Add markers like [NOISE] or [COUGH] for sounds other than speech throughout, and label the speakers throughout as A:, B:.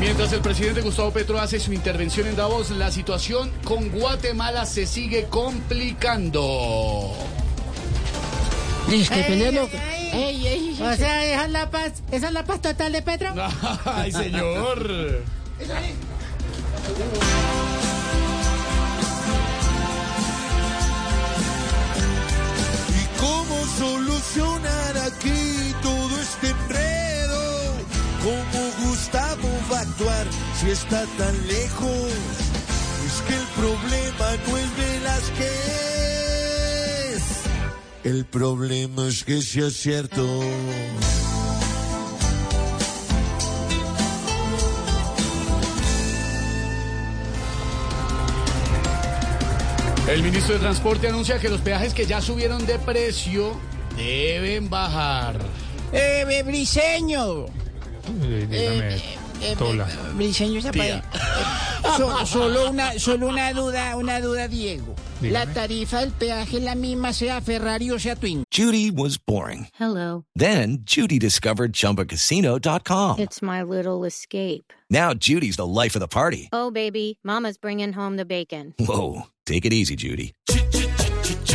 A: Mientras el presidente Gustavo Petro hace su intervención en Davos, la situación con Guatemala se sigue complicando.
B: Dice que
C: ey. Ey, ey, O sea, esa es la paz, esa es la paz total de Petro. [LAUGHS]
A: Ay, señor.
D: Si está tan lejos? Es que el problema no es Velázquez. El problema es que sea cierto.
A: El ministro de Transporte anuncia que los peajes que ya subieron de precio deben bajar.
B: Eh, eh, Briseño.
E: Dígame,
B: Eh,
E: Tola.
B: eh, Briseño [LAUGHS] So- solo una, solo una duda, una duda, Diego.
E: Dígame.
B: La tarifa del peaje es la misma, sea Ferrari o sea Twin.
F: Judy was boring.
G: Hello.
F: Then Judy discovered ChumbaCasino.com.
G: It's my little escape.
F: Now Judy's the life of the party.
G: Oh, baby, Mama's bringing home the bacon.
F: Whoa, take it easy, Judy.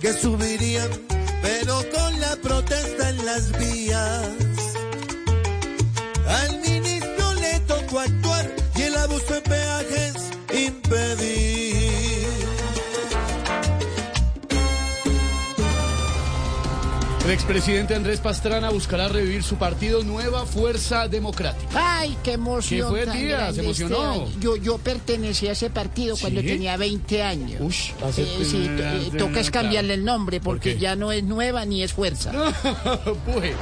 D: que subirían, pero con la protesta en las vías. Al ministro le tocó actuar y el abuso en peajes impedir.
A: El expresidente Andrés Pastrana buscará revivir su partido Nueva Fuerza Democrática.
B: Ay, qué emoción.
A: ¿Qué fue,
B: tan
A: tía? ¿Se emocionó?
B: este año. Yo, yo pertenecía a ese partido cuando tenía 20 años.
A: Ush, hace-
B: Eh, sí, eh, toca es cambiarle el nombre porque ya no es nueva ni es fuerza. [LAUGHS]
A: Pues,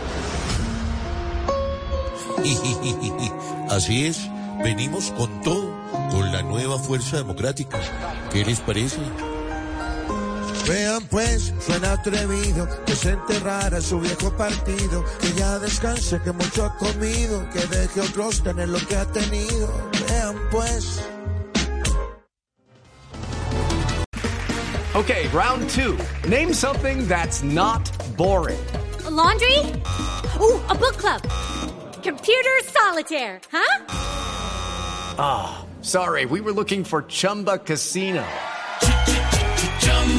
A: [LAUGHS]
D: Así es, venimos con todo, con la nueva fuerza democrática. ¿Qué les parece? Vean pues, suena atrevido que se enterrara su viejo partido, que ya descanse, que mucho ha comido, que deje otros tener lo que ha tenido. Vean pues.
H: Okay, round two. Name something that's not boring.
I: A laundry? Ooh, a book club. Computer solitaire, huh?
H: Ah, sorry, we were looking for Chumba Casino.